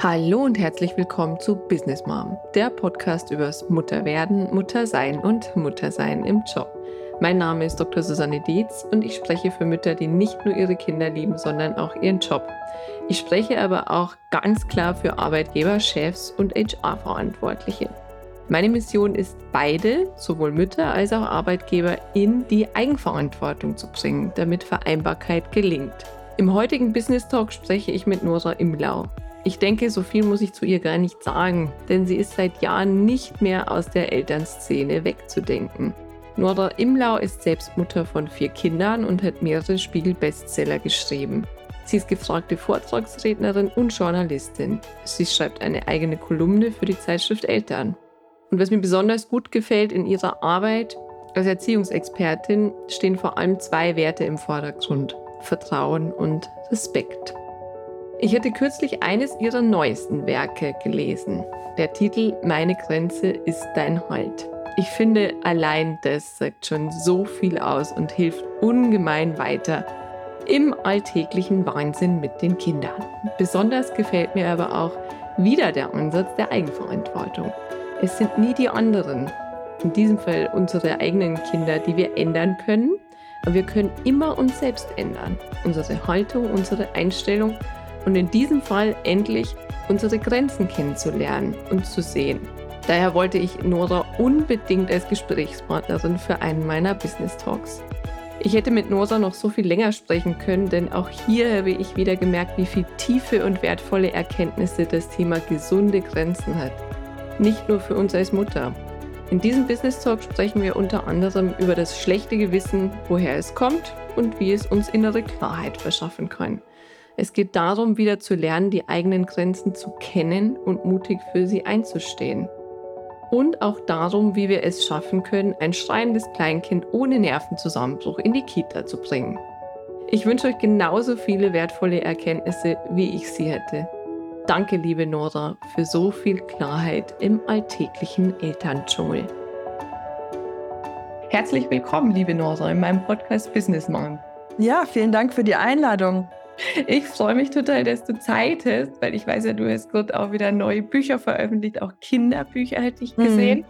Hallo und herzlich willkommen zu Business Mom, der Podcast übers Mutterwerden, Muttersein und Muttersein im Job. Mein Name ist Dr. Susanne Dietz und ich spreche für Mütter, die nicht nur ihre Kinder lieben, sondern auch ihren Job. Ich spreche aber auch ganz klar für Arbeitgeber, Chefs und HR-Verantwortliche. Meine Mission ist, beide, sowohl Mütter als auch Arbeitgeber, in die Eigenverantwortung zu bringen, damit Vereinbarkeit gelingt. Im heutigen Business Talk spreche ich mit Nora Imlau. Ich denke, so viel muss ich zu ihr gar nicht sagen, denn sie ist seit Jahren nicht mehr aus der Elternszene wegzudenken. Nora Imlau ist selbst Mutter von vier Kindern und hat mehrere Spiegel-Bestseller geschrieben. Sie ist gefragte Vortragsrednerin und Journalistin. Sie schreibt eine eigene Kolumne für die Zeitschrift Eltern. Und was mir besonders gut gefällt in ihrer Arbeit als Erziehungsexpertin stehen vor allem zwei Werte im Vordergrund. Vertrauen und Respekt. Ich hatte kürzlich eines ihrer neuesten Werke gelesen. Der Titel Meine Grenze ist dein Halt. Ich finde, allein das sagt schon so viel aus und hilft ungemein weiter im alltäglichen Wahnsinn mit den Kindern. Besonders gefällt mir aber auch wieder der Ansatz der Eigenverantwortung. Es sind nie die anderen, in diesem Fall unsere eigenen Kinder, die wir ändern können, aber wir können immer uns selbst ändern. Unsere Haltung, unsere Einstellung und in diesem Fall endlich unsere Grenzen kennenzulernen und zu sehen. Daher wollte ich Nora unbedingt als Gesprächspartnerin für einen meiner Business Talks. Ich hätte mit Nora noch so viel länger sprechen können, denn auch hier habe ich wieder gemerkt, wie viel tiefe und wertvolle Erkenntnisse das Thema gesunde Grenzen hat. Nicht nur für uns als Mutter. In diesem Business Talk sprechen wir unter anderem über das schlechte Gewissen, woher es kommt und wie es uns innere Klarheit verschaffen kann. Es geht darum, wieder zu lernen, die eigenen Grenzen zu kennen und mutig für sie einzustehen. Und auch darum, wie wir es schaffen können, ein schreiendes Kleinkind ohne Nervenzusammenbruch in die Kita zu bringen. Ich wünsche euch genauso viele wertvolle Erkenntnisse, wie ich sie hätte. Danke, liebe Nora, für so viel Klarheit im alltäglichen Elterndschungel. Herzlich willkommen, liebe Nora, in meinem Podcast Business Mom. Ja, vielen Dank für die Einladung. Ich freue mich total, dass du Zeit hast, weil ich weiß ja, du hast gerade auch wieder neue Bücher veröffentlicht, auch Kinderbücher hätte ich gesehen. Mhm.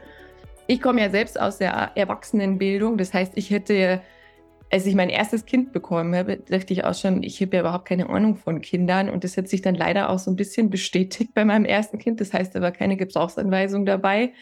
Ich komme ja selbst aus der Erwachsenenbildung, das heißt, ich hätte, als ich mein erstes Kind bekommen habe, dachte ich auch schon, ich habe ja überhaupt keine Ahnung von Kindern und das hat sich dann leider auch so ein bisschen bestätigt bei meinem ersten Kind. Das heißt, da war keine Gebrauchsanweisung dabei.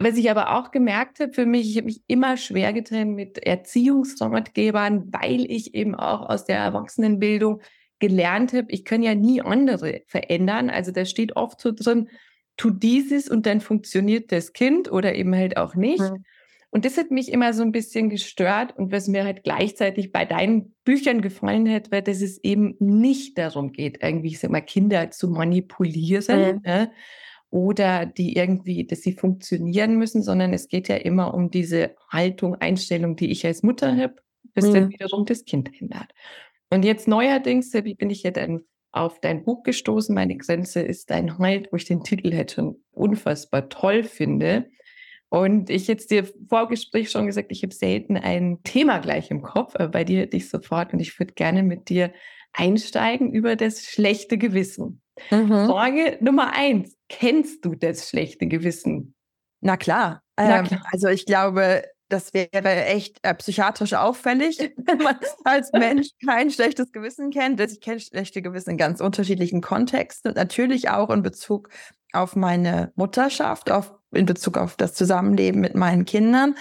Was ich aber auch gemerkt habe für mich, ich habe mich immer schwer getan mit Erziehungsratgebern, weil ich eben auch aus der Erwachsenenbildung gelernt habe, ich kann ja nie andere verändern. Also da steht oft so drin, tu dieses und dann funktioniert das Kind oder eben halt auch nicht. Mhm. Und das hat mich immer so ein bisschen gestört und was mir halt gleichzeitig bei deinen Büchern gefallen hat, weil dass es eben nicht darum geht, irgendwie, ich sag mal, Kinder zu manipulieren, mhm. ne? Oder die irgendwie, dass sie funktionieren müssen, sondern es geht ja immer um diese Haltung, Einstellung, die ich als Mutter habe, bis mhm. dann wiederum das Kind ändert. Und jetzt neuerdings bin ich ja dann auf dein Buch gestoßen. Meine Grenze ist dein Halt, wo ich den Titel halt schon unfassbar toll finde. Und ich jetzt dir vor Gespräch schon gesagt, ich habe selten ein Thema gleich im Kopf, aber bei dir hätte ich sofort und ich würde gerne mit dir einsteigen über das schlechte Gewissen. Mhm. Frage Nummer eins. Kennst du das schlechte Gewissen? Na klar. Na ähm, klar. also ich glaube, das wäre echt äh, psychiatrisch auffällig, wenn man als Mensch kein schlechtes Gewissen kennt. Ich kenne schlechte Gewissen in ganz unterschiedlichen Kontexten, natürlich auch in Bezug auf meine Mutterschaft, auf, in Bezug auf das Zusammenleben mit meinen Kindern.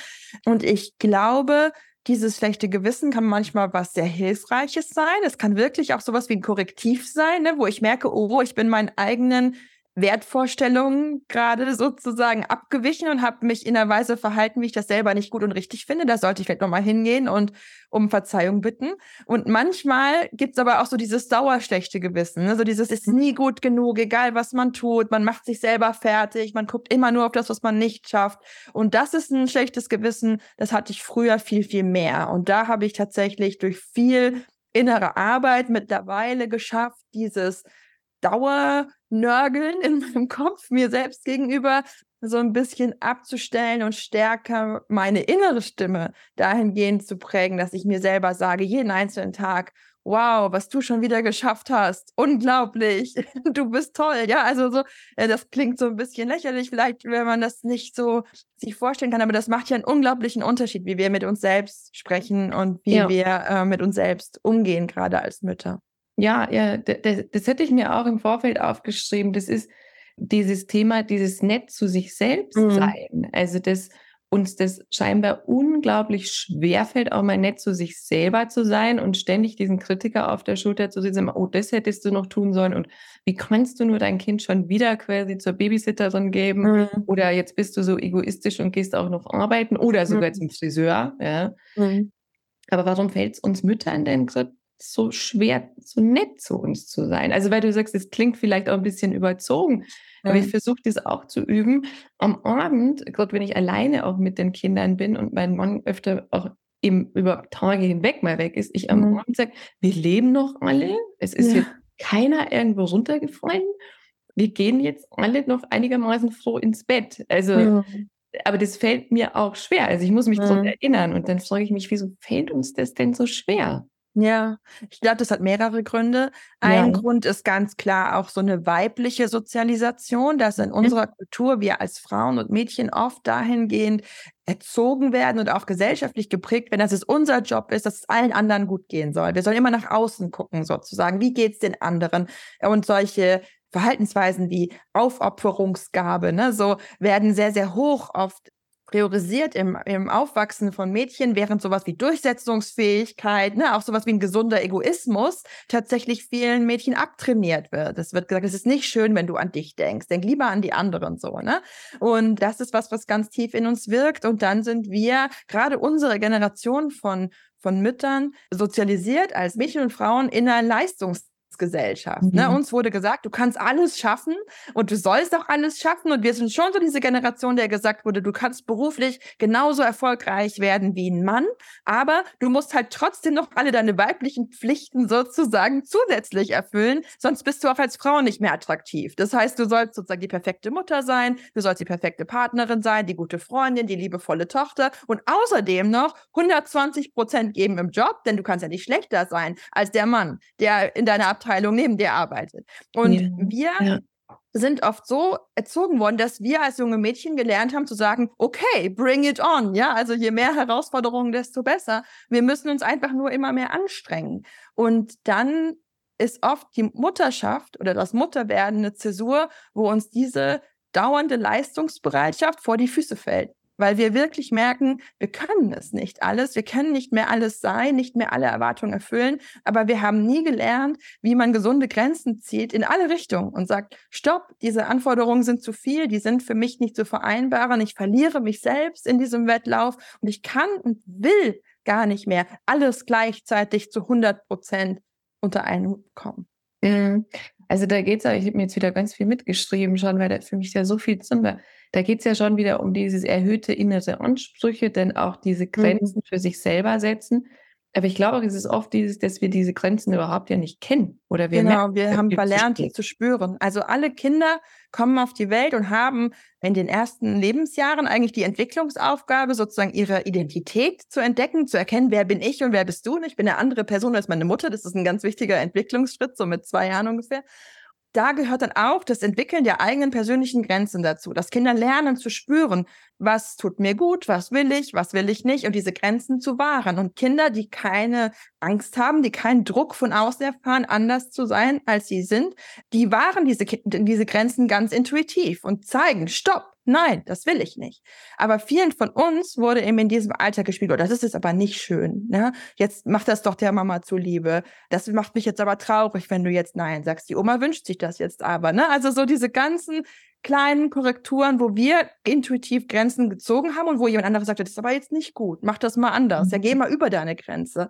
Und ich glaube, dieses schlechte Gewissen kann manchmal was sehr Hilfreiches sein. Es kann wirklich auch sowas wie ein Korrektiv sein, ne, wo ich merke, oh, ich bin meinen eigenen Wertvorstellungen gerade sozusagen abgewichen und habe mich in einer Weise verhalten, wie ich das selber nicht gut und richtig finde. Da sollte ich vielleicht nochmal hingehen und um Verzeihung bitten. Und manchmal gibt's aber auch so dieses dauerschlechte Gewissen. Ne? So dieses ist nie gut genug, egal was man tut. Man macht sich selber fertig. Man guckt immer nur auf das, was man nicht schafft. Und das ist ein schlechtes Gewissen. Das hatte ich früher viel, viel mehr. Und da habe ich tatsächlich durch viel innere Arbeit mittlerweile geschafft, dieses Dauernörgeln in meinem Kopf mir selbst gegenüber so ein bisschen abzustellen und stärker meine innere Stimme dahingehend zu prägen, dass ich mir selber sage, jeden einzelnen Tag, wow, was du schon wieder geschafft hast, unglaublich, du bist toll. Ja, also so, äh, das klingt so ein bisschen lächerlich, vielleicht, wenn man das nicht so sich vorstellen kann, aber das macht ja einen unglaublichen Unterschied, wie wir mit uns selbst sprechen und wie ja. wir äh, mit uns selbst umgehen, gerade als Mütter. Ja, ja, das, das hätte ich mir auch im Vorfeld aufgeschrieben. Das ist dieses Thema, dieses Nett zu sich selbst mhm. sein. Also das uns das scheinbar unglaublich schwer fällt, auch mal nett zu sich selber zu sein und ständig diesen Kritiker auf der Schulter zu sehen, oh, das hättest du noch tun sollen und wie kannst du nur dein Kind schon wieder quasi zur Babysitterin geben mhm. oder jetzt bist du so egoistisch und gehst auch noch arbeiten oder sogar mhm. zum Friseur, ja. Mhm. Aber warum fällt es uns Müttern denn gerade so schwer, so nett zu uns zu sein? Also, weil du sagst, es klingt vielleicht auch ein bisschen überzogen, aber ich versuche das auch zu üben. Am Abend, gerade wenn ich alleine auch mit den Kindern bin und mein Mann öfter auch eben über Tage hinweg mal weg ist, ich am mhm. Abend sage, wir leben noch alle. Es ist ja. jetzt keiner irgendwo runtergefallen. Wir gehen jetzt alle noch einigermaßen froh ins Bett. Also, ja. aber das fällt mir auch schwer. Also ich muss mich ja. daran erinnern. Und dann frage ich mich, wieso fällt uns das denn so schwer? Ja, ich glaube, das hat mehrere Gründe. Ein ja. Grund ist ganz klar auch so eine weibliche Sozialisation, dass in unserer Kultur wir als Frauen und Mädchen oft dahingehend erzogen werden und auch gesellschaftlich geprägt werden, dass es unser Job ist, dass es allen anderen gut gehen soll. Wir sollen immer nach außen gucken, sozusagen. Wie geht es den anderen? Und solche Verhaltensweisen wie Aufopferungsgabe, ne, so werden sehr, sehr hoch oft priorisiert im, im Aufwachsen von Mädchen, während sowas wie Durchsetzungsfähigkeit, ne, auch sowas wie ein gesunder Egoismus tatsächlich vielen Mädchen abtrainiert wird. Es wird gesagt, es ist nicht schön, wenn du an dich denkst. Denk lieber an die anderen so, ne? Und das ist was, was ganz tief in uns wirkt. Und dann sind wir, gerade unsere Generation von von Müttern sozialisiert als Mädchen und Frauen in einer Leistungs Gesellschaft. Ne? Mhm. Ne? Uns wurde gesagt, du kannst alles schaffen und du sollst auch alles schaffen. Und wir sind schon so diese Generation, der gesagt wurde, du kannst beruflich genauso erfolgreich werden wie ein Mann, aber du musst halt trotzdem noch alle deine weiblichen Pflichten sozusagen zusätzlich erfüllen, sonst bist du auch als Frau nicht mehr attraktiv. Das heißt, du sollst sozusagen die perfekte Mutter sein, du sollst die perfekte Partnerin sein, die gute Freundin, die liebevolle Tochter und außerdem noch 120 Prozent geben im Job, denn du kannst ja nicht schlechter sein als der Mann, der in deiner Abteilung Abteilung neben dir arbeitet. Und ja. wir ja. sind oft so erzogen worden, dass wir als junge Mädchen gelernt haben zu sagen, okay, bring it on. Ja, also je mehr Herausforderungen, desto besser. Wir müssen uns einfach nur immer mehr anstrengen. Und dann ist oft die Mutterschaft oder das Mutterwerden eine Zäsur, wo uns diese dauernde Leistungsbereitschaft vor die Füße fällt weil wir wirklich merken, wir können es nicht alles, wir können nicht mehr alles sein, nicht mehr alle Erwartungen erfüllen, aber wir haben nie gelernt, wie man gesunde Grenzen zieht in alle Richtungen und sagt, stopp, diese Anforderungen sind zu viel, die sind für mich nicht zu vereinbaren, ich verliere mich selbst in diesem Wettlauf und ich kann und will gar nicht mehr alles gleichzeitig zu 100 Prozent unter einen kommen. Mhm. Also da geht es, ich habe mir jetzt wieder ganz viel mitgeschrieben schon, weil da für mich ja so viel drin war. Da geht es ja schon wieder um dieses erhöhte innere Ansprüche, denn auch diese mhm. Grenzen mhm. für sich selber setzen. Aber ich glaube, es ist oft dieses, dass wir diese Grenzen überhaupt ja nicht kennen. Oder wir genau, merken, wir haben verlernt, die zu spüren. Also alle Kinder kommen auf die Welt und haben in den ersten Lebensjahren eigentlich die Entwicklungsaufgabe, sozusagen ihre Identität zu entdecken, zu erkennen, wer bin ich und wer bist du. Und ich bin eine andere Person als meine Mutter. Das ist ein ganz wichtiger Entwicklungsschritt, so mit zwei Jahren ungefähr da gehört dann auch das Entwickeln der eigenen persönlichen Grenzen dazu, dass Kinder lernen zu spüren, was tut mir gut, was will ich, was will ich nicht und diese Grenzen zu wahren. Und Kinder, die keine Angst haben, die keinen Druck von außen erfahren, anders zu sein, als sie sind, die wahren diese, diese Grenzen ganz intuitiv und zeigen, stopp, Nein, das will ich nicht. Aber vielen von uns wurde eben in diesem Alter gespiegelt, oh, das ist jetzt aber nicht schön. Ne? Jetzt mach das doch der Mama zuliebe. Das macht mich jetzt aber traurig, wenn du jetzt Nein sagst. Die Oma wünscht sich das jetzt aber. Ne? Also so diese ganzen kleinen Korrekturen, wo wir intuitiv Grenzen gezogen haben und wo jemand anderes sagt, das ist aber jetzt nicht gut, mach das mal anders. Ja, geh mhm. mal über deine Grenze.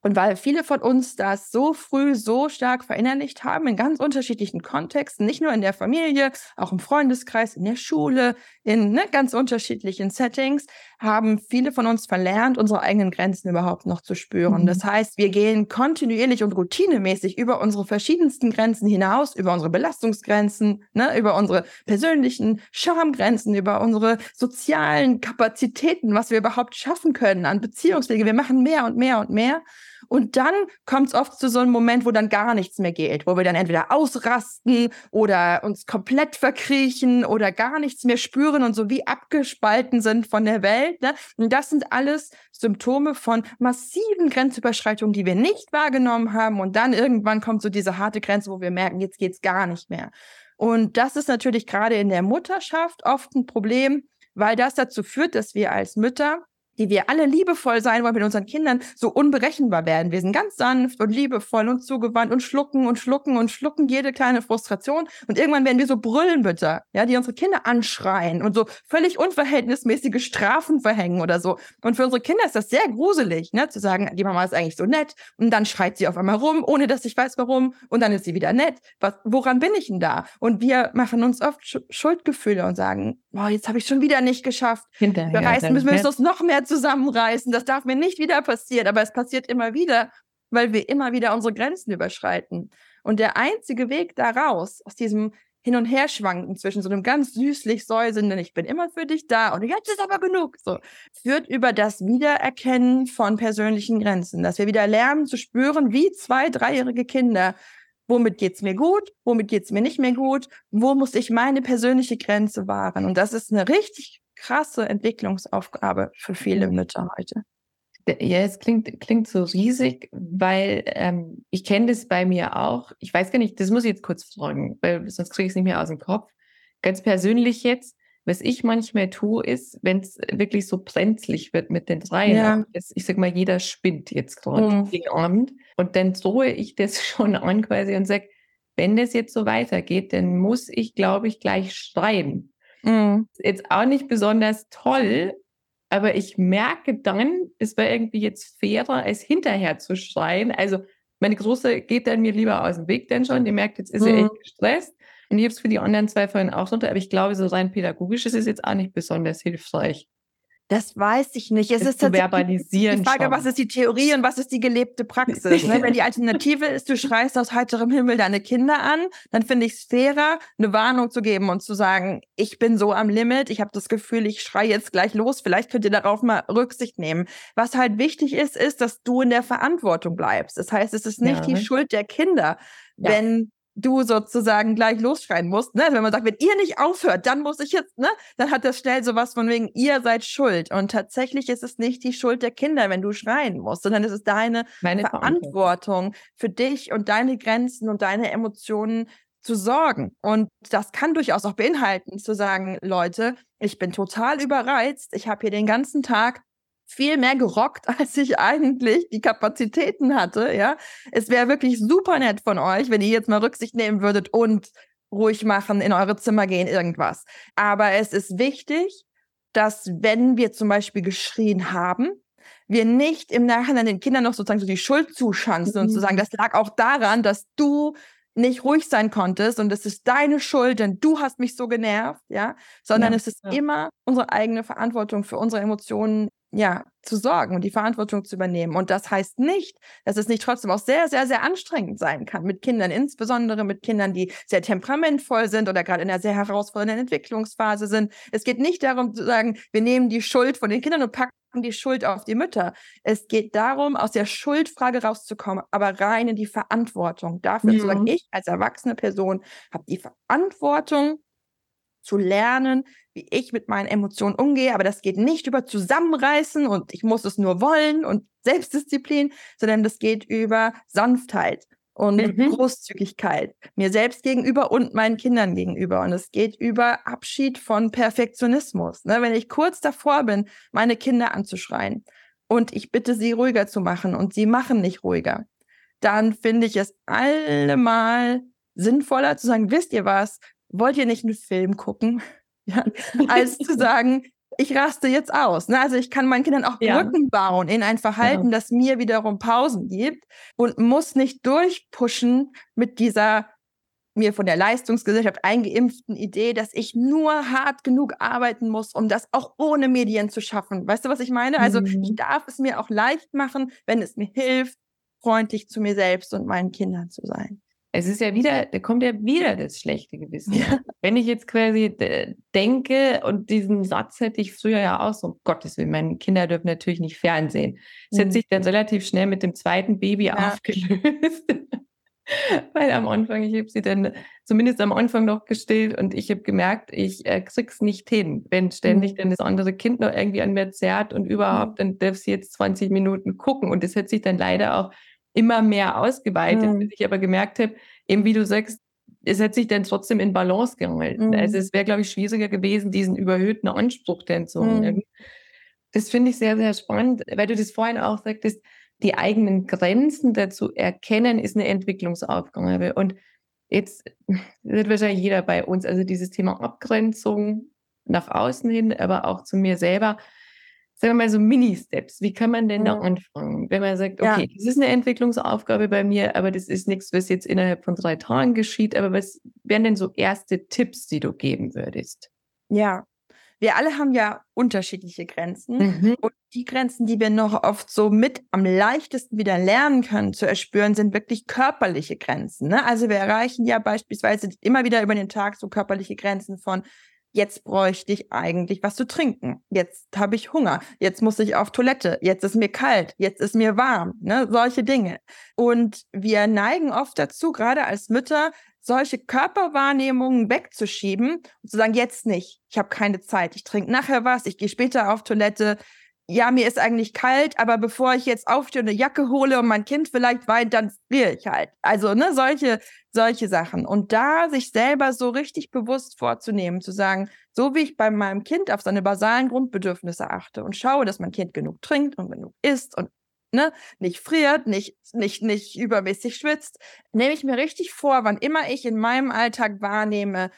Und weil viele von uns das so früh so stark verinnerlicht haben, in ganz unterschiedlichen Kontexten, nicht nur in der Familie, auch im Freundeskreis, in der Schule, in ne, ganz unterschiedlichen Settings, haben viele von uns verlernt, unsere eigenen Grenzen überhaupt noch zu spüren. Mhm. Das heißt, wir gehen kontinuierlich und routinemäßig über unsere verschiedensten Grenzen hinaus, über unsere Belastungsgrenzen, ne, über unsere persönlichen Schamgrenzen, über unsere sozialen Kapazitäten, was wir überhaupt schaffen können an Beziehungswege. Wir machen mehr und mehr und mehr. Und dann kommt es oft zu so einem Moment, wo dann gar nichts mehr geht, wo wir dann entweder ausrasten oder uns komplett verkriechen oder gar nichts mehr spüren und so wie abgespalten sind von der Welt. Ne? Und das sind alles Symptome von massiven Grenzüberschreitungen, die wir nicht wahrgenommen haben. Und dann irgendwann kommt so diese harte Grenze, wo wir merken, jetzt geht's gar nicht mehr. Und das ist natürlich gerade in der Mutterschaft oft ein Problem, weil das dazu führt, dass wir als Mütter die wir alle liebevoll sein wollen mit unseren Kindern, so unberechenbar werden. Wir sind ganz sanft und liebevoll und zugewandt und schlucken und schlucken und schlucken jede kleine Frustration. Und irgendwann werden wir so Brüllenbütter, ja, die unsere Kinder anschreien und so völlig unverhältnismäßige Strafen verhängen oder so. Und für unsere Kinder ist das sehr gruselig, ne, zu sagen, die Mama ist eigentlich so nett und dann schreit sie auf einmal rum, ohne dass ich weiß warum und dann ist sie wieder nett. Was, woran bin ich denn da? Und wir machen uns oft Schuldgefühle und sagen, boah, jetzt habe ich schon wieder nicht geschafft. Hinterher, wir reißen, müssen wir uns noch mehr zusammenreißen. Das darf mir nicht wieder passieren, aber es passiert immer wieder, weil wir immer wieder unsere Grenzen überschreiten. Und der einzige Weg daraus, aus diesem Hin- und Herschwanken zwischen so einem ganz süßlich säuselnden, ich bin immer für dich da und jetzt ist aber genug, so, führt über das Wiedererkennen von persönlichen Grenzen, dass wir wieder lernen zu spüren, wie zwei, dreijährige Kinder, womit geht's mir gut, womit geht's mir nicht mehr gut, wo muss ich meine persönliche Grenze wahren. Und das ist eine richtig krasse Entwicklungsaufgabe für viele Mütter heute. Ja, es klingt, klingt so riesig, weil ähm, ich kenne das bei mir auch. Ich weiß gar nicht, das muss ich jetzt kurz fragen, weil sonst kriege ich es nicht mehr aus dem Kopf. Ganz persönlich jetzt, was ich manchmal tue, ist, wenn es wirklich so brenzlig wird mit den dreien, ja. ich sag mal, jeder spinnt jetzt gerade mhm. den Abend und dann drohe ich das schon an quasi und sage, wenn das jetzt so weitergeht, dann muss ich, glaube ich, gleich schreien. Mhm. Jetzt auch nicht besonders toll, aber ich merke dann, es war irgendwie jetzt fairer, als hinterher zu schreien. Also meine Große geht dann mir lieber aus dem Weg dann schon. Die merkt, jetzt ist mhm. er echt gestresst. Und ich habe es für die anderen zwei vorhin auch runter. Aber ich glaube, so rein pädagogisch ist es jetzt auch nicht besonders hilfreich. Das weiß ich nicht. Es ist zu verbalisieren. Die Frage, schon. was ist die Theorie und was ist die gelebte Praxis? ne? Wenn die Alternative ist, du schreist aus heiterem Himmel deine Kinder an, dann finde ich es fairer, eine Warnung zu geben und zu sagen, ich bin so am Limit, ich habe das Gefühl, ich schreie jetzt gleich los, vielleicht könnt ihr darauf mal Rücksicht nehmen. Was halt wichtig ist, ist, dass du in der Verantwortung bleibst. Das heißt, es ist nicht ja. die Schuld der Kinder, wenn du sozusagen gleich losschreien musst. Ne? Wenn man sagt, wenn ihr nicht aufhört, dann muss ich jetzt, ne? Dann hat das schnell sowas von wegen, ihr seid schuld. Und tatsächlich ist es nicht die Schuld der Kinder, wenn du schreien musst, sondern es ist deine Meine Verantwortung für dich und deine Grenzen und deine Emotionen zu sorgen. Und das kann durchaus auch beinhalten, zu sagen, Leute, ich bin total überreizt, ich habe hier den ganzen Tag viel mehr gerockt, als ich eigentlich die Kapazitäten hatte. Ja, es wäre wirklich super nett von euch, wenn ihr jetzt mal Rücksicht nehmen würdet und ruhig machen, in eure Zimmer gehen, irgendwas. Aber es ist wichtig, dass wenn wir zum Beispiel geschrien haben, wir nicht im Nachhinein den Kindern noch sozusagen so die Schuld zuschanzen mhm. und zu sagen, das lag auch daran, dass du nicht ruhig sein konntest und es ist deine Schuld, denn du hast mich so genervt, ja, sondern ja, es ist ja. immer unsere eigene Verantwortung für unsere Emotionen ja, zu sorgen und die Verantwortung zu übernehmen. Und das heißt nicht, dass es nicht trotzdem auch sehr, sehr, sehr anstrengend sein kann mit Kindern, insbesondere mit Kindern, die sehr temperamentvoll sind oder gerade in einer sehr herausfordernden Entwicklungsphase sind. Es geht nicht darum zu sagen, wir nehmen die Schuld von den Kindern und packen die Schuld auf die Mütter. Es geht darum, aus der Schuldfrage rauszukommen, aber rein in die Verantwortung dafür mhm. zu sagen, ich als erwachsene Person habe die Verantwortung zu lernen, wie ich mit meinen Emotionen umgehe. Aber das geht nicht über Zusammenreißen und ich muss es nur wollen und Selbstdisziplin, sondern das geht über Sanftheit und mhm. Großzügigkeit mir selbst gegenüber und meinen Kindern gegenüber. Und es geht über Abschied von Perfektionismus. Ne? Wenn ich kurz davor bin, meine Kinder anzuschreien und ich bitte sie ruhiger zu machen und sie machen nicht ruhiger, dann finde ich es allemal sinnvoller zu sagen, wisst ihr was, wollt ihr nicht einen Film gucken? Ja, als zu sagen, ich raste jetzt aus. Ne? Also ich kann meinen Kindern auch ja. Brücken bauen in ein Verhalten, ja. das mir wiederum Pausen gibt und muss nicht durchpushen mit dieser mir von der Leistungsgesellschaft eingeimpften Idee, dass ich nur hart genug arbeiten muss, um das auch ohne Medien zu schaffen. Weißt du, was ich meine? Also mhm. ich darf es mir auch leicht machen, wenn es mir hilft, freundlich zu mir selbst und meinen Kindern zu sein. Es ist ja wieder, da kommt ja wieder das schlechte Gewissen. Ja. Wenn ich jetzt quasi denke und diesen Satz hätte ich früher ja auch so, um Gottes Willen, meine Kinder dürfen natürlich nicht Fernsehen. Das mhm. hat sich dann relativ schnell mit dem zweiten Baby ja. aufgelöst. Weil am Anfang, ich habe sie dann zumindest am Anfang noch gestillt und ich habe gemerkt, ich äh, krieg's nicht hin. Wenn ständig mhm. dann das andere Kind noch irgendwie an mir zerrt und überhaupt, mhm. dann darf sie jetzt 20 Minuten gucken. Und das hat sich dann leider auch immer mehr ausgeweitet, mhm. bis ich aber gemerkt habe, eben wie du sagst, es hat sich dann trotzdem in Balance gehalten. Mhm. Also es wäre, glaube ich, schwieriger gewesen, diesen überhöhten Anspruch dann zu mhm. Das finde ich sehr, sehr spannend, weil du das vorhin auch sagtest, die eigenen Grenzen dazu erkennen, ist eine Entwicklungsaufgabe. Und jetzt wird wahrscheinlich jeder bei uns, also dieses Thema Abgrenzung nach außen hin, aber auch zu mir selber, sagen wir mal so Mini-Steps. Wie kann man denn da anfangen? Wenn man sagt, okay, ja. das ist eine Entwicklungsaufgabe bei mir, aber das ist nichts, was jetzt innerhalb von drei Tagen geschieht. Aber was wären denn so erste Tipps, die du geben würdest? Ja, wir alle haben ja unterschiedliche Grenzen. Mhm. Und die Grenzen, die wir noch oft so mit am leichtesten wieder lernen können zu erspüren, sind wirklich körperliche Grenzen. Ne? Also wir erreichen ja beispielsweise immer wieder über den Tag so körperliche Grenzen von jetzt bräuchte ich eigentlich was zu trinken. Jetzt habe ich Hunger. Jetzt muss ich auf Toilette. Jetzt ist mir kalt. Jetzt ist mir warm. Ne? Solche Dinge. Und wir neigen oft dazu, gerade als Mütter, solche Körperwahrnehmungen wegzuschieben und zu sagen, jetzt nicht. Ich habe keine Zeit. Ich trinke nachher was. Ich gehe später auf Toilette ja, mir ist eigentlich kalt, aber bevor ich jetzt aufstehe und eine Jacke hole und mein Kind vielleicht weint, dann friere ich halt. Also, ne, solche, solche Sachen. Und da sich selber so richtig bewusst vorzunehmen, zu sagen, so wie ich bei meinem Kind auf seine basalen Grundbedürfnisse achte und schaue, dass mein Kind genug trinkt und genug isst und ne, nicht friert, nicht, nicht, nicht übermäßig schwitzt, nehme ich mir richtig vor, wann immer ich in meinem Alltag wahrnehme,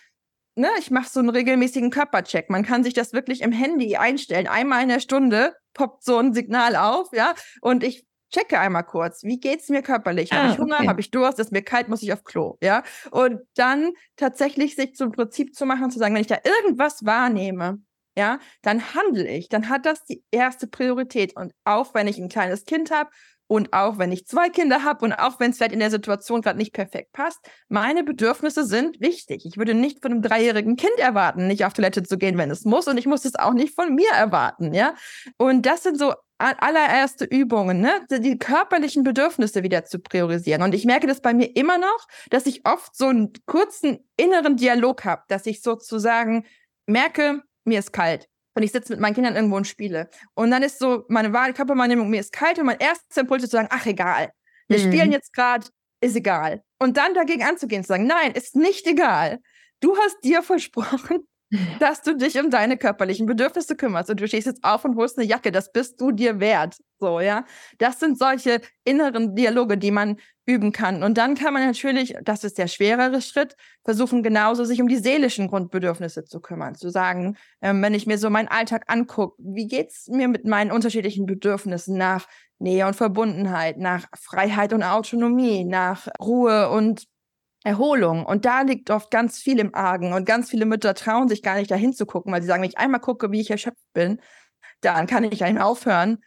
ne, ich mache so einen regelmäßigen Körpercheck. Man kann sich das wirklich im Handy einstellen. Einmal in der Stunde poppt so ein Signal auf, ja, und ich checke einmal kurz, wie geht's mir körperlich? Habe ah, ich Hunger? Okay. Habe ich Durst? Ist mir kalt? Muss ich auf Klo? Ja. Und dann tatsächlich sich zum Prinzip zu machen, zu sagen, wenn ich da irgendwas wahrnehme, ja, dann handle ich. Dann hat das die erste Priorität. Und auch wenn ich ein kleines Kind habe und auch wenn ich zwei Kinder habe und auch wenn es vielleicht in der Situation gerade nicht perfekt passt, meine Bedürfnisse sind wichtig. Ich würde nicht von einem dreijährigen Kind erwarten, nicht auf Toilette zu gehen, wenn es muss. Und ich muss es auch nicht von mir erwarten, ja. Und das sind so allererste Übungen, ne? die körperlichen Bedürfnisse wieder zu priorisieren. Und ich merke das bei mir immer noch, dass ich oft so einen kurzen inneren Dialog habe, dass ich sozusagen merke, mir ist kalt und ich sitze mit meinen Kindern irgendwo und spiele. Und dann ist so meine wahre Körperwahrnehmung, mir ist kalt und mein erster Impuls ist zu sagen, ach egal, wir mhm. spielen jetzt gerade, ist egal. Und dann dagegen anzugehen, zu sagen, nein, ist nicht egal. Du hast dir versprochen, dass du dich um deine körperlichen Bedürfnisse kümmerst und du stehst jetzt auf und holst eine Jacke, das bist du dir wert. So, ja. Das sind solche inneren Dialoge, die man üben kann. Und dann kann man natürlich, das ist der schwerere Schritt, versuchen genauso sich um die seelischen Grundbedürfnisse zu kümmern. Zu sagen, ähm, wenn ich mir so meinen Alltag angucke, wie geht's mir mit meinen unterschiedlichen Bedürfnissen nach Nähe und Verbundenheit, nach Freiheit und Autonomie, nach Ruhe und Erholung. Und da liegt oft ganz viel im Argen. Und ganz viele Mütter trauen sich gar nicht dahin zu gucken, weil sie sagen, wenn ich einmal gucke, wie ich erschöpft bin, dann kann ich eigentlich aufhören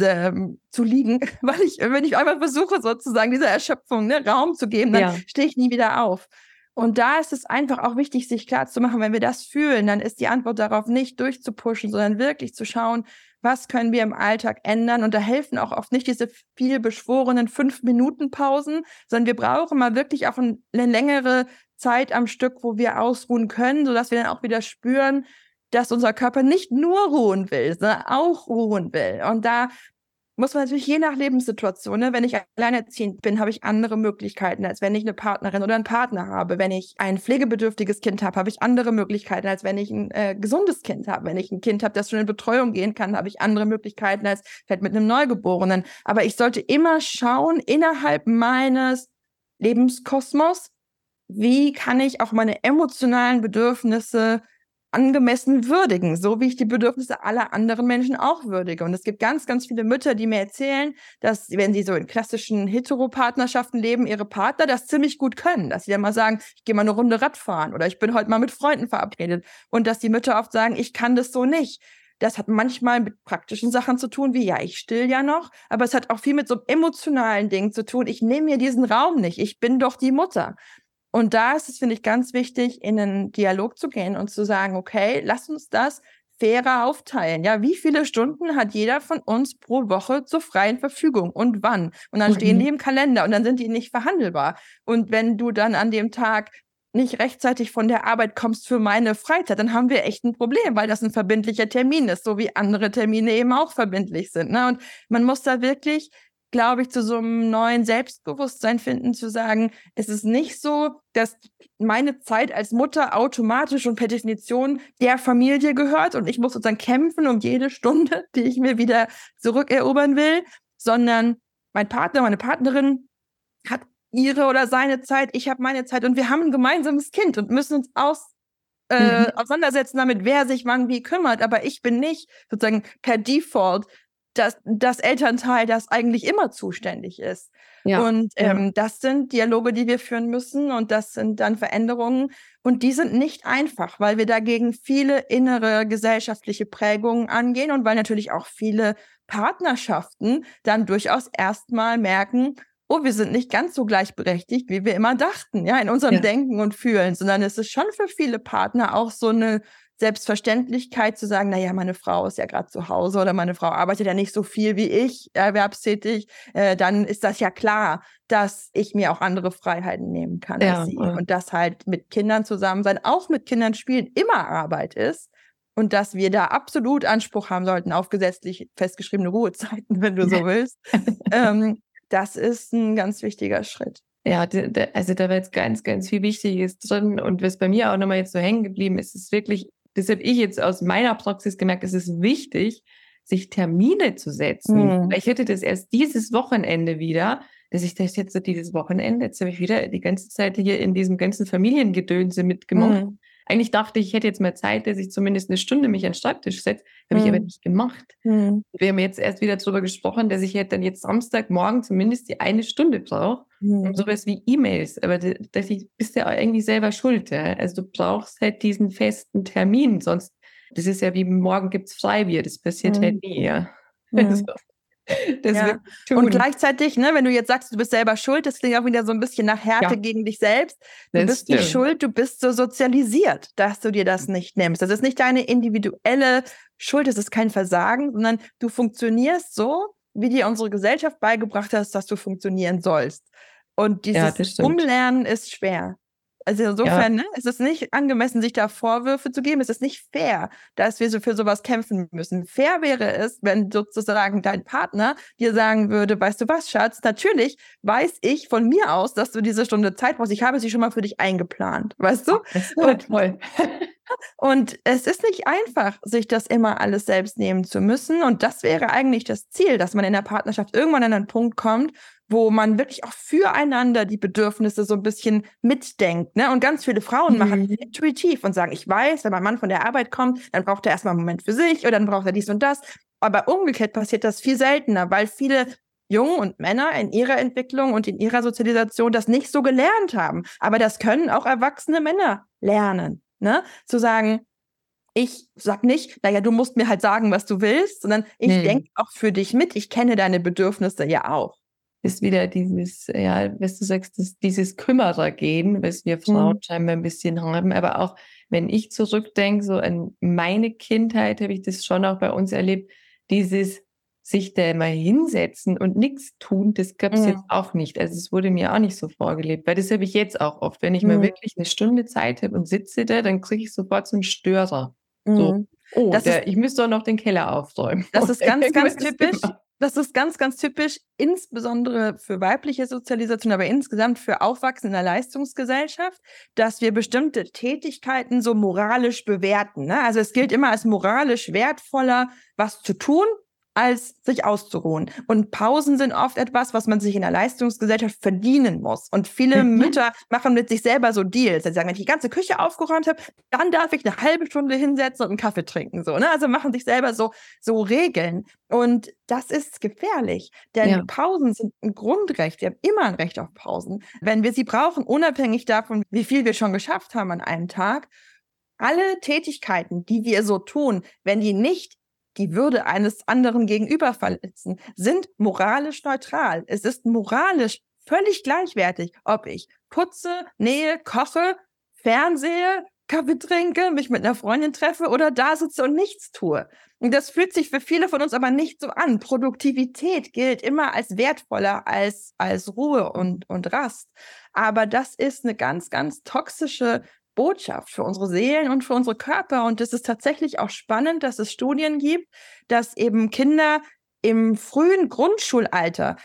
ähm, zu liegen, weil ich, wenn ich einmal versuche, sozusagen dieser Erschöpfung ne, Raum zu geben, dann ja. stehe ich nie wieder auf. Und da ist es einfach auch wichtig, sich klar zu machen, wenn wir das fühlen, dann ist die Antwort darauf nicht durchzupushen, sondern wirklich zu schauen, was können wir im Alltag ändern. Und da helfen auch oft nicht diese viel beschworenen Fünf-Minuten-Pausen, sondern wir brauchen mal wirklich auch eine längere Zeit am Stück, wo wir ausruhen können, sodass wir dann auch wieder spüren, dass unser Körper nicht nur ruhen will, sondern auch ruhen will. Und da muss man natürlich je nach Lebenssituation, ne? wenn ich alleinerziehend bin, habe ich andere Möglichkeiten, als wenn ich eine Partnerin oder einen Partner habe. Wenn ich ein pflegebedürftiges Kind habe, habe ich andere Möglichkeiten, als wenn ich ein äh, gesundes Kind habe. Wenn ich ein Kind habe, das schon in Betreuung gehen kann, habe ich andere Möglichkeiten als vielleicht mit einem Neugeborenen. Aber ich sollte immer schauen, innerhalb meines Lebenskosmos, wie kann ich auch meine emotionalen Bedürfnisse angemessen würdigen, so wie ich die Bedürfnisse aller anderen Menschen auch würdige. Und es gibt ganz, ganz viele Mütter, die mir erzählen, dass, wenn sie so in klassischen Heteropartnerschaften leben, ihre Partner das ziemlich gut können. Dass sie dann mal sagen, ich gehe mal eine Runde Radfahren oder ich bin heute mal mit Freunden verabredet. Und dass die Mütter oft sagen, ich kann das so nicht. Das hat manchmal mit praktischen Sachen zu tun, wie ja, ich still ja noch, aber es hat auch viel mit so emotionalen Dingen zu tun. Ich nehme mir diesen Raum nicht. Ich bin doch die Mutter. Und da ist es, finde ich, ganz wichtig, in einen Dialog zu gehen und zu sagen, okay, lass uns das fairer aufteilen. Ja, wie viele Stunden hat jeder von uns pro Woche zur freien Verfügung und wann? Und dann mhm. stehen die im Kalender und dann sind die nicht verhandelbar. Und wenn du dann an dem Tag nicht rechtzeitig von der Arbeit kommst für meine Freizeit, dann haben wir echt ein Problem, weil das ein verbindlicher Termin ist, so wie andere Termine eben auch verbindlich sind. Ne? Und man muss da wirklich glaube ich, zu so einem neuen Selbstbewusstsein finden, zu sagen, es ist nicht so, dass meine Zeit als Mutter automatisch und per Definition der Familie gehört und ich muss sozusagen kämpfen um jede Stunde, die ich mir wieder zurückerobern will, sondern mein Partner, meine Partnerin hat ihre oder seine Zeit, ich habe meine Zeit und wir haben ein gemeinsames Kind und müssen uns aus, äh, mhm. auseinandersetzen damit, wer sich wann wie kümmert. Aber ich bin nicht sozusagen per Default das, das Elternteil, das eigentlich immer zuständig ist. Ja. Und ähm, ja. das sind Dialoge, die wir führen müssen und das sind dann Veränderungen und die sind nicht einfach, weil wir dagegen viele innere gesellschaftliche Prägungen angehen und weil natürlich auch viele Partnerschaften dann durchaus erstmal merken, oh, wir sind nicht ganz so gleichberechtigt, wie wir immer dachten, ja, in unserem ja. Denken und Fühlen, sondern es ist schon für viele Partner auch so eine Selbstverständlichkeit zu sagen, naja, meine Frau ist ja gerade zu Hause oder meine Frau arbeitet ja nicht so viel wie ich, erwerbstätig, äh, dann ist das ja klar, dass ich mir auch andere Freiheiten nehmen kann ja, als sie. Ja. Und dass halt mit Kindern zusammen sein, auch mit Kindern spielen, immer Arbeit ist. Und dass wir da absolut Anspruch haben sollten auf gesetzlich festgeschriebene Ruhezeiten, wenn du so willst. ähm, das ist ein ganz wichtiger Schritt. Ja, also da war jetzt ganz, ganz viel Wichtiges drin. Und was bei mir auch nochmal jetzt so hängen geblieben ist, ist wirklich das habe ich jetzt aus meiner Praxis gemerkt, es ist wichtig, sich Termine zu setzen. Mhm. Ich hätte das erst dieses Wochenende wieder, dass ich das jetzt dieses Wochenende, jetzt habe ich wieder die ganze Zeit hier in diesem ganzen Familiengedönse mitgemacht. Mhm. Eigentlich dachte ich, ich hätte jetzt mal Zeit, dass ich zumindest eine Stunde mich an den Schreibtisch setze. Habe mhm. ich aber hm. nicht gemacht. Mhm. Wir haben jetzt erst wieder darüber gesprochen, dass ich halt dann jetzt Samstagmorgen zumindest die eine Stunde brauche. Mhm. Und sowas wie E-Mails. Aber das bist ja irgendwie selber schuld. Ja? Also du brauchst halt diesen festen Termin. Sonst, das ist ja wie morgen gibt es Freibier. Das passiert halt hm. nie. Ja. Also, ja. Und gleichzeitig, ne, wenn du jetzt sagst, du bist selber schuld, das klingt auch wieder so ein bisschen nach Härte ja. gegen dich selbst. Du das bist stimmt. nicht schuld, du bist so sozialisiert, dass du dir das nicht nimmst. Das ist nicht deine individuelle Schuld, das ist kein Versagen, sondern du funktionierst so, wie dir unsere Gesellschaft beigebracht hat, dass du funktionieren sollst. Und dieses ja, Umlernen ist schwer. Also insofern, ja. ne, es ist nicht angemessen, sich da Vorwürfe zu geben. Es ist nicht fair, dass wir so für sowas kämpfen müssen. Fair wäre es, wenn sozusagen dein Partner dir sagen würde, weißt du was, Schatz, natürlich weiß ich von mir aus, dass du diese Stunde Zeit brauchst. Ich habe sie schon mal für dich eingeplant, weißt du? Und, toll. Und es ist nicht einfach, sich das immer alles selbst nehmen zu müssen. Und das wäre eigentlich das Ziel, dass man in der Partnerschaft irgendwann an einen Punkt kommt, wo man wirklich auch füreinander die Bedürfnisse so ein bisschen mitdenkt. Ne? Und ganz viele Frauen mhm. machen intuitiv und sagen, ich weiß, wenn mein Mann von der Arbeit kommt, dann braucht er erstmal einen Moment für sich oder dann braucht er dies und das. Aber umgekehrt passiert das viel seltener, weil viele Jungen und Männer in ihrer Entwicklung und in ihrer Sozialisation das nicht so gelernt haben. Aber das können auch erwachsene Männer lernen. Ne? Zu sagen, ich sag nicht, naja, du musst mir halt sagen, was du willst, sondern ich hm. denke auch für dich mit. Ich kenne deine Bedürfnisse ja auch ist wieder dieses, ja, was du sagst, das, dieses Kümmerer-Gehen, was wir Frauen mhm. scheinbar ein bisschen haben. Aber auch wenn ich zurückdenke, so an meine Kindheit, habe ich das schon auch bei uns erlebt, dieses sich da mal hinsetzen und nichts tun, das gab es mhm. jetzt auch nicht. Also es wurde mir auch nicht so vorgelebt, weil das habe ich jetzt auch oft. Wenn ich mhm. mal wirklich eine Stunde Zeit habe und sitze da, dann kriege ich sofort so einen Störer. So, mhm. oh, der, ist, ich müsste doch noch den Keller aufräumen. Das ist ganz, ganz typisch. Das ist ganz, ganz typisch, insbesondere für weibliche Sozialisation, aber insgesamt für Aufwachsen in der Leistungsgesellschaft, dass wir bestimmte Tätigkeiten so moralisch bewerten. Ne? Also es gilt immer als moralisch wertvoller, was zu tun, als sich auszuruhen. Und Pausen sind oft etwas, was man sich in der Leistungsgesellschaft verdienen muss. Und viele mhm. Mütter machen mit sich selber so Deals. Sie sagen, wenn ich die ganze Küche aufgeräumt habe, dann darf ich eine halbe Stunde hinsetzen und einen Kaffee trinken. So, ne? Also machen sich selber so, so Regeln. Und das ist gefährlich, denn ja. Pausen sind ein Grundrecht. Wir haben immer ein Recht auf Pausen, wenn wir sie brauchen, unabhängig davon, wie viel wir schon geschafft haben an einem Tag. Alle Tätigkeiten, die wir so tun, wenn die nicht die Würde eines anderen gegenüber verletzen, sind moralisch neutral. Es ist moralisch völlig gleichwertig, ob ich putze, nähe, koche, fernsehe, Kaffee trinke, mich mit einer Freundin treffe oder da sitze und nichts tue. Und das fühlt sich für viele von uns aber nicht so an. Produktivität gilt immer als wertvoller als, als Ruhe und, und Rast. Aber das ist eine ganz, ganz toxische Botschaft für unsere Seelen und für unsere Körper. Und es ist tatsächlich auch spannend, dass es Studien gibt, dass eben Kinder im frühen Grundschulalter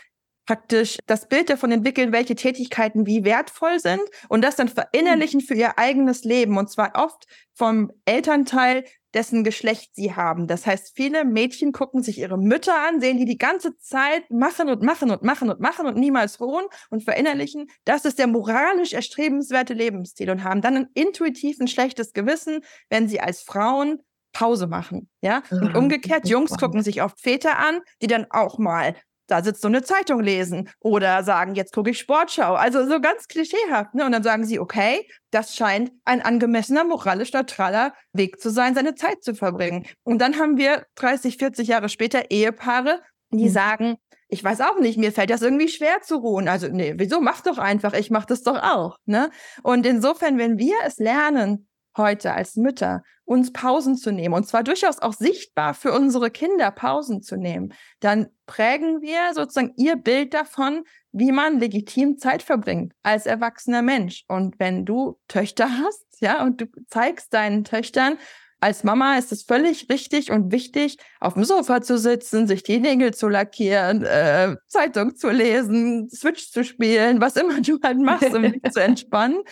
praktisch das Bild davon entwickeln, welche Tätigkeiten wie wertvoll sind und das dann verinnerlichen für ihr eigenes Leben und zwar oft vom Elternteil, dessen Geschlecht sie haben. Das heißt, viele Mädchen gucken sich ihre Mütter an, sehen die die ganze Zeit machen und machen und machen und machen und niemals ruhen und verinnerlichen, das ist der moralisch erstrebenswerte Lebensstil und haben dann ein intuitiv ein schlechtes Gewissen, wenn sie als Frauen Pause machen, ja? Und ah, umgekehrt, Jungs gucken sich oft Väter an, die dann auch mal da sitzt so eine Zeitung lesen oder sagen, jetzt gucke ich Sportschau. Also so ganz klischeehaft. Ne? Und dann sagen sie, okay, das scheint ein angemessener, moralisch neutraler Weg zu sein, seine Zeit zu verbringen. Und dann haben wir 30, 40 Jahre später Ehepaare, die mhm. sagen, ich weiß auch nicht, mir fällt das irgendwie schwer zu ruhen. Also, nee, wieso? Mach doch einfach, ich mach das doch auch. Ne? Und insofern, wenn wir es lernen, heute als Mütter, uns Pausen zu nehmen und zwar durchaus auch sichtbar für unsere Kinder Pausen zu nehmen, dann prägen wir sozusagen ihr Bild davon, wie man legitim Zeit verbringt als erwachsener Mensch. Und wenn du Töchter hast, ja, und du zeigst deinen Töchtern, als Mama ist es völlig richtig und wichtig, auf dem Sofa zu sitzen, sich die Nägel zu lackieren, äh, Zeitung zu lesen, Switch zu spielen, was immer du halt machst, um dich zu entspannen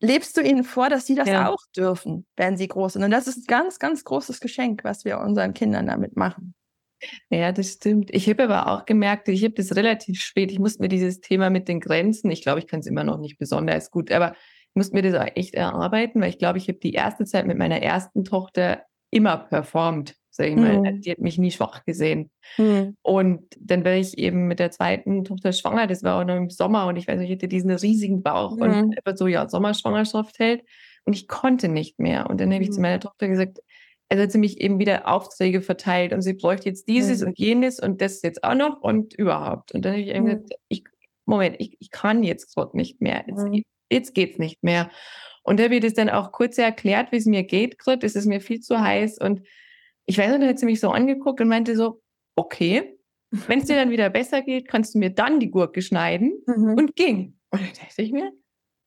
lebst du ihnen vor, dass sie das ja. auch dürfen, wenn sie groß sind. Und das ist ein ganz, ganz großes Geschenk, was wir unseren Kindern damit machen. Ja, das stimmt. Ich habe aber auch gemerkt, ich habe das relativ spät, ich musste mir dieses Thema mit den Grenzen, ich glaube, ich kann es immer noch nicht besonders gut, aber ich musste mir das auch echt erarbeiten, weil ich glaube, ich habe die erste Zeit mit meiner ersten Tochter immer performt sag ich mal. Mhm. Die hat mich nie schwach gesehen. Mhm. Und dann war ich eben mit der zweiten Tochter schwanger, das war auch noch im Sommer und ich weiß nicht, ich hatte diesen riesigen Bauch mhm. und einfach so, ja, Sommerschwangerschaft hält. Und ich konnte nicht mehr. Und dann habe ich zu mhm. meiner Tochter gesagt, also hat sie mich eben wieder Aufträge verteilt und sie bräuchte jetzt dieses mhm. und jenes und das jetzt auch noch und überhaupt. Und dann habe ich eben gesagt, ich, Moment, ich, ich kann jetzt gerade nicht mehr. Jetzt, jetzt geht es nicht mehr. Und da habe ich das dann auch kurz erklärt, wie es mir geht gerade. Es ist mir viel zu heiß und ich weiß nicht, hat sie mich so angeguckt und meinte so, okay, wenn es dir dann wieder besser geht, kannst du mir dann die Gurke schneiden mhm. und ging. Und dann dachte ich mir,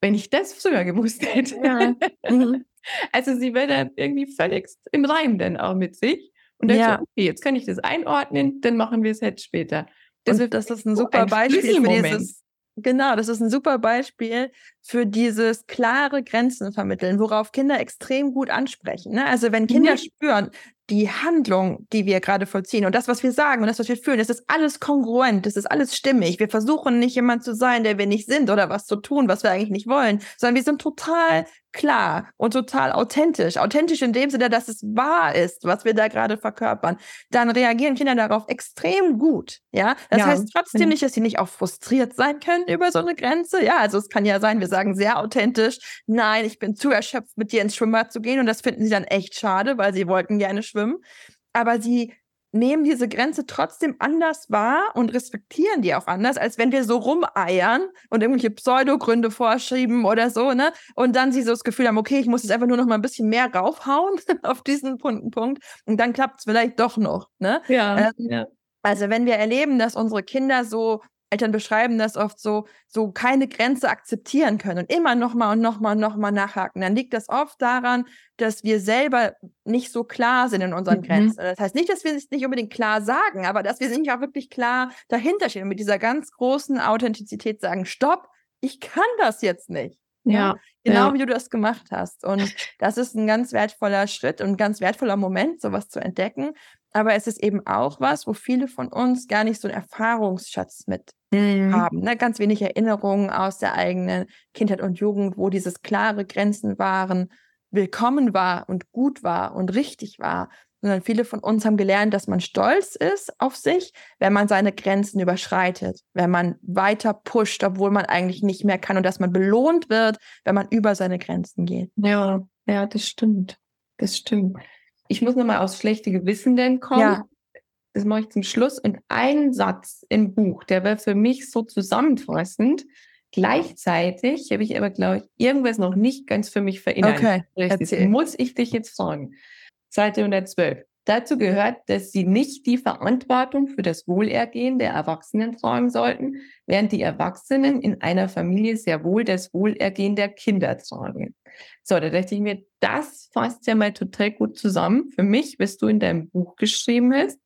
wenn ich das früher gewusst hätte. Ja. Mhm. Also sie wäre dann irgendwie völlig im Reim dann auch mit sich. Und dann ja. so, okay, jetzt kann ich das einordnen, dann machen wir es jetzt später. Das, und das ist ein super ein Beispiel für dieses, Genau, das ist ein super Beispiel für dieses klare Grenzen vermitteln, worauf Kinder extrem gut ansprechen. Ne? Also wenn Kinder mhm. spüren, die Handlung, die wir gerade vollziehen und das, was wir sagen und das, was wir fühlen, das ist alles kongruent, das ist alles stimmig. Wir versuchen nicht jemand zu sein, der wir nicht sind oder was zu tun, was wir eigentlich nicht wollen, sondern wir sind total klar und total authentisch. Authentisch in dem Sinne, dass es wahr ist, was wir da gerade verkörpern. Dann reagieren Kinder darauf extrem gut. Ja, das ja, heißt trotzdem nicht, dass sie nicht auch frustriert sein können über so eine Grenze. Ja, also es kann ja sein, wir sagen sehr authentisch, nein, ich bin zu erschöpft, mit dir ins Schwimmbad zu gehen und das finden sie dann echt schade, weil sie wollten gerne schwimmen. Aber sie nehmen diese Grenze trotzdem anders wahr und respektieren die auch anders, als wenn wir so rumeiern und irgendwelche Pseudogründe vorschieben oder so, ne? Und dann sie so das Gefühl haben, okay, ich muss jetzt einfach nur noch mal ein bisschen mehr raufhauen auf diesen Punkt, und dann klappt es vielleicht doch noch, ne? Ja, ähm, ja. Also wenn wir erleben, dass unsere Kinder so Eltern beschreiben das oft so, so keine Grenze akzeptieren können und immer nochmal und nochmal und nochmal nachhaken. Dann liegt das oft daran, dass wir selber nicht so klar sind in unseren mhm. Grenzen. Das heißt nicht, dass wir es nicht unbedingt klar sagen, aber dass wir nicht auch wirklich klar dahinter stehen und mit dieser ganz großen Authentizität sagen, stopp, ich kann das jetzt nicht. Ja, ja genau ja. wie du das gemacht hast. Und das ist ein ganz wertvoller Schritt und ein ganz wertvoller Moment, sowas zu entdecken. Aber es ist eben auch was, wo viele von uns gar nicht so einen Erfahrungsschatz mit mhm. haben. Ne? Ganz wenig Erinnerungen aus der eigenen Kindheit und Jugend, wo dieses klare Grenzen waren, willkommen war und gut war und richtig war. Sondern viele von uns haben gelernt, dass man stolz ist auf sich, wenn man seine Grenzen überschreitet, wenn man weiter pusht, obwohl man eigentlich nicht mehr kann und dass man belohnt wird, wenn man über seine Grenzen geht. Ja, ja, das stimmt. Das stimmt ich muss nochmal aufs schlechte Gewissen denn kommen. Ja. Das mache ich zum Schluss. Und ein Satz im Buch, der wäre für mich so zusammenfassend. Gleichzeitig habe ich aber, glaube ich, irgendwas noch nicht ganz für mich verinnert. Okay, muss ich dich jetzt fragen. Seite 112. Dazu gehört, dass sie nicht die Verantwortung für das Wohlergehen der Erwachsenen tragen sollten, während die Erwachsenen in einer Familie sehr wohl das Wohlergehen der Kinder tragen. So, da dachte ich mir, das fasst ja mal total gut zusammen für mich, was du in deinem Buch geschrieben hast.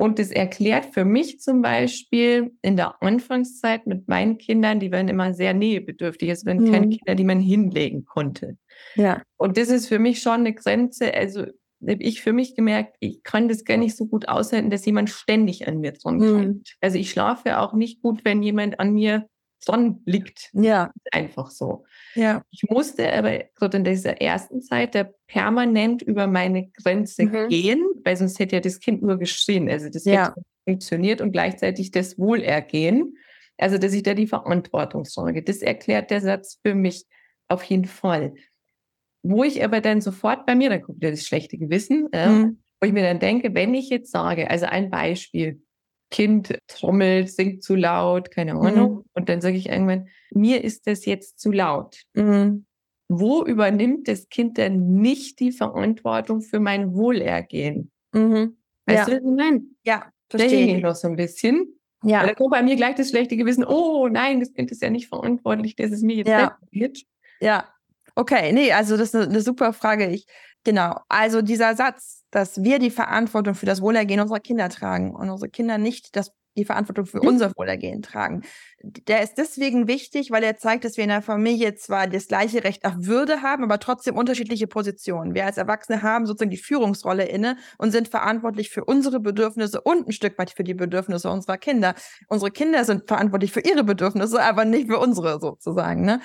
Und das erklärt für mich zum Beispiel in der Anfangszeit mit meinen Kindern, die waren immer sehr nähebedürftig. Es waren mhm. keine Kinder, die man hinlegen konnte. Ja. Und das ist für mich schon eine Grenze. Also habe ich für mich gemerkt, ich kann das gar nicht so gut aushalten, dass jemand ständig an mir dran mhm. Also ich schlafe auch nicht gut, wenn jemand an mir dran liegt. Ja. Einfach so. Ja. Ich musste aber gerade in dieser ersten Zeit da permanent über meine Grenze mhm. gehen, weil sonst hätte ja das Kind nur geschrien. Also das ja. hätte funktioniert und gleichzeitig das Wohlergehen. Also dass ich da die Verantwortung sorge. Das erklärt der Satz für mich auf jeden Fall. Wo ich aber dann sofort bei mir, da kommt ja das schlechte Gewissen, äh, mhm. wo ich mir dann denke, wenn ich jetzt sage, also ein Beispiel, Kind trommelt, singt zu laut, keine Ahnung, mhm. und dann sage ich irgendwann, mir ist das jetzt zu laut. Mhm. Wo übernimmt das Kind denn nicht die Verantwortung für mein Wohlergehen? Mhm. Weißt ja. du, was ich meine? Ja, verstehe ich noch so ein bisschen. Ja. da kommt bei mir gleich das schlechte Gewissen, oh nein, das Kind ist ja nicht verantwortlich, dass es mir jetzt ja. wird. Ja, Okay, nee, also das ist eine, eine super Frage. Ich, genau, also dieser Satz, dass wir die Verantwortung für das Wohlergehen unserer Kinder tragen und unsere Kinder nicht das, die Verantwortung für mhm. unser Wohlergehen tragen, der ist deswegen wichtig, weil er zeigt, dass wir in der Familie zwar das gleiche Recht auf Würde haben, aber trotzdem unterschiedliche Positionen. Wir als Erwachsene haben sozusagen die Führungsrolle inne und sind verantwortlich für unsere Bedürfnisse und ein Stück weit für die Bedürfnisse unserer Kinder. Unsere Kinder sind verantwortlich für ihre Bedürfnisse, aber nicht für unsere sozusagen. Ne?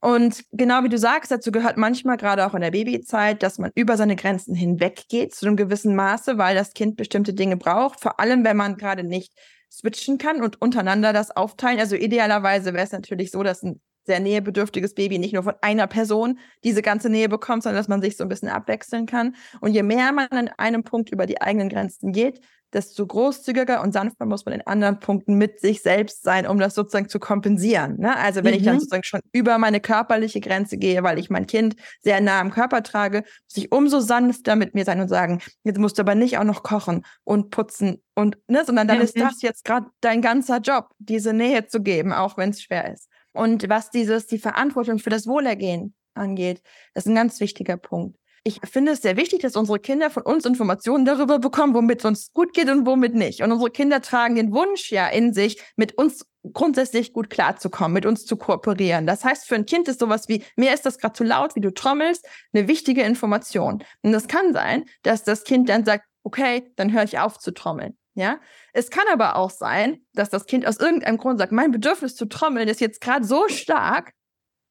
Und genau wie du sagst, dazu gehört manchmal gerade auch in der Babyzeit, dass man über seine Grenzen hinweggeht zu einem gewissen Maße, weil das Kind bestimmte Dinge braucht. Vor allem, wenn man gerade nicht switchen kann und untereinander das aufteilen. Also idealerweise wäre es natürlich so, dass ein sehr nähebedürftiges Baby nicht nur von einer Person diese ganze Nähe bekommt, sondern dass man sich so ein bisschen abwechseln kann. Und je mehr man an einem Punkt über die eigenen Grenzen geht, desto großzügiger und sanfter muss man in anderen Punkten mit sich selbst sein, um das sozusagen zu kompensieren. Ne? Also wenn mhm. ich dann mhm. sozusagen schon über meine körperliche Grenze gehe, weil ich mein Kind sehr nah am Körper trage, muss ich umso sanfter mit mir sein und sagen, jetzt musst du aber nicht auch noch kochen und putzen und, ne, sondern dann mhm. ist das jetzt gerade dein ganzer Job, diese Nähe zu geben, auch wenn es schwer ist. Und was dieses, die Verantwortung für das Wohlergehen angeht, das ist ein ganz wichtiger Punkt ich finde es sehr wichtig, dass unsere Kinder von uns Informationen darüber bekommen, womit es uns gut geht und womit nicht. Und unsere Kinder tragen den Wunsch ja in sich, mit uns grundsätzlich gut klarzukommen, mit uns zu kooperieren. Das heißt, für ein Kind ist sowas wie, mir ist das gerade zu laut, wie du trommelst, eine wichtige Information. Und das kann sein, dass das Kind dann sagt, okay, dann höre ich auf zu trommeln. Ja, es kann aber auch sein, dass das Kind aus irgendeinem Grund sagt, mein Bedürfnis zu trommeln ist jetzt gerade so stark,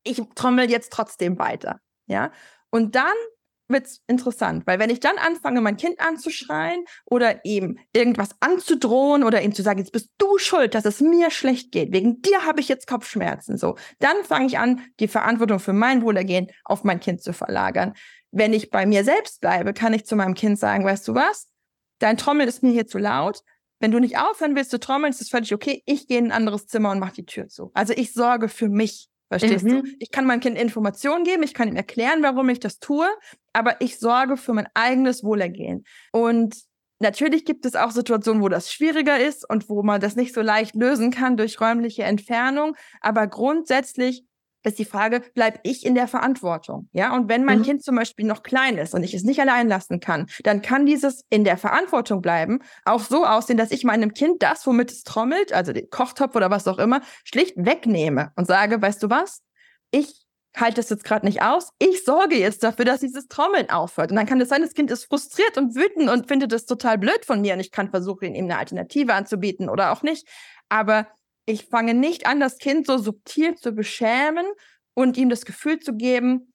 ich trommel jetzt trotzdem weiter. Ja, und dann wird's interessant, weil wenn ich dann anfange, mein Kind anzuschreien oder ihm irgendwas anzudrohen oder ihm zu sagen, jetzt bist du schuld, dass es mir schlecht geht, wegen dir habe ich jetzt Kopfschmerzen, so, dann fange ich an, die Verantwortung für mein Wohlergehen auf mein Kind zu verlagern. Wenn ich bei mir selbst bleibe, kann ich zu meinem Kind sagen, weißt du was? Dein Trommel ist mir hier zu laut. Wenn du nicht aufhören willst zu trommeln, ist das völlig okay. Ich gehe in ein anderes Zimmer und mache die Tür zu. Also ich sorge für mich. Verstehst mhm. du? Ich kann meinem Kind Informationen geben, ich kann ihm erklären, warum ich das tue, aber ich sorge für mein eigenes Wohlergehen. Und natürlich gibt es auch Situationen, wo das schwieriger ist und wo man das nicht so leicht lösen kann durch räumliche Entfernung. Aber grundsätzlich ist die Frage, bleibe ich in der Verantwortung? Ja, und wenn mein mhm. Kind zum Beispiel noch klein ist und ich es nicht allein lassen kann, dann kann dieses in der Verantwortung bleiben auch so aussehen, dass ich meinem Kind das, womit es trommelt, also den Kochtopf oder was auch immer, schlicht wegnehme und sage, weißt du was? Ich halte es jetzt gerade nicht aus. Ich sorge jetzt dafür, dass dieses Trommeln aufhört. Und dann kann es sein, das Kind ist frustriert und wütend und findet es total blöd von mir und ich kann versuchen, ihm eine Alternative anzubieten oder auch nicht. Aber ich fange nicht an, das Kind so subtil zu beschämen und ihm das Gefühl zu geben,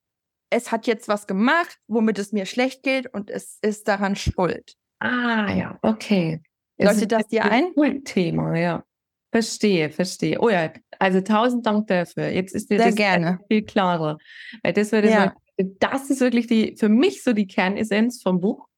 es hat jetzt was gemacht, womit es mir schlecht geht und es ist daran schuld. Ah ja, okay. Leuchtet das dir ein? Ein Thema, ja. Verstehe, verstehe. Oh ja, also tausend Dank dafür. Jetzt ist dir Sehr das gerne. viel klarer. Weil das, ja. das ist wirklich die, für mich so die Kernessenz vom Buch.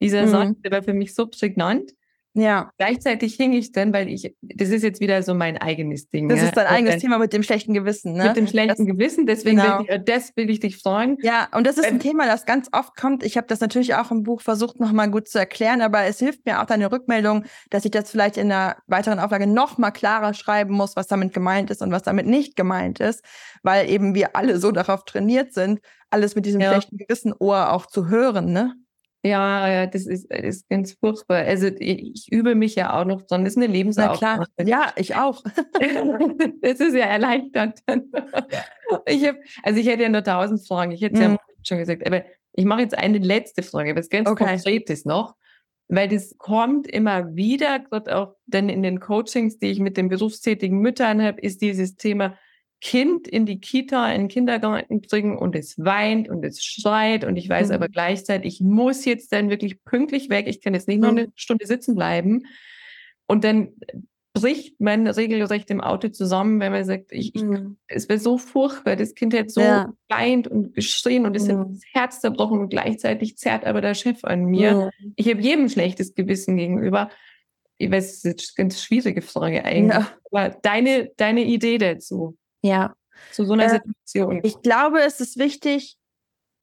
Dieser mhm. Satz, der war für mich so prägnant. Ja. Gleichzeitig hing ich dann, weil ich, das ist jetzt wieder so mein eigenes Ding. Das ja. ist dein eigenes dann, Thema mit dem schlechten Gewissen, ne? Mit dem schlechten das, Gewissen, deswegen genau. will ich, das will ich dich fragen. Ja, und das ist ein Thema, das ganz oft kommt. Ich habe das natürlich auch im Buch versucht, nochmal gut zu erklären, aber es hilft mir auch deine Rückmeldung, dass ich das vielleicht in einer weiteren Auflage nochmal klarer schreiben muss, was damit gemeint ist und was damit nicht gemeint ist, weil eben wir alle so darauf trainiert sind, alles mit diesem ja. schlechten Gewissen Ohr auch zu hören, ne? Ja, das ist, das ist ganz furchtbar. Also ich, übe mich ja auch noch dran. Das ist eine Lebensaufgabe. Ja, ich auch. das ist ja erleichternd. Ich hab, also ich hätte ja nur tausend Fragen. Ich hätte es mhm. ja schon gesagt. Aber ich mache jetzt eine letzte Frage, was ganz okay. Konkretes noch. Weil das kommt immer wieder, gerade auch dann in den Coachings, die ich mit den berufstätigen Müttern habe, ist dieses Thema, Kind in die Kita, in den Kindergarten bringen und es weint und es schreit und ich weiß mhm. aber gleichzeitig, ich muss jetzt dann wirklich pünktlich weg, ich kann jetzt nicht mhm. noch eine Stunde sitzen bleiben und dann bricht man regelrecht im Auto zusammen, wenn man sagt, ich, ich mhm. es wäre so furchtbar, das Kind hat so ja. weint und geschrien und es mhm. hat das Herz zerbrochen und gleichzeitig zerrt aber der Chef an mir. Mhm. Ich habe jedem schlechtes Gewissen gegenüber. Ich weiß, das ist eine ganz schwierige Frage eigentlich. Ja. Aber deine, deine Idee dazu. Ja. Zu so einer äh, Situation. Ich glaube, es ist wichtig,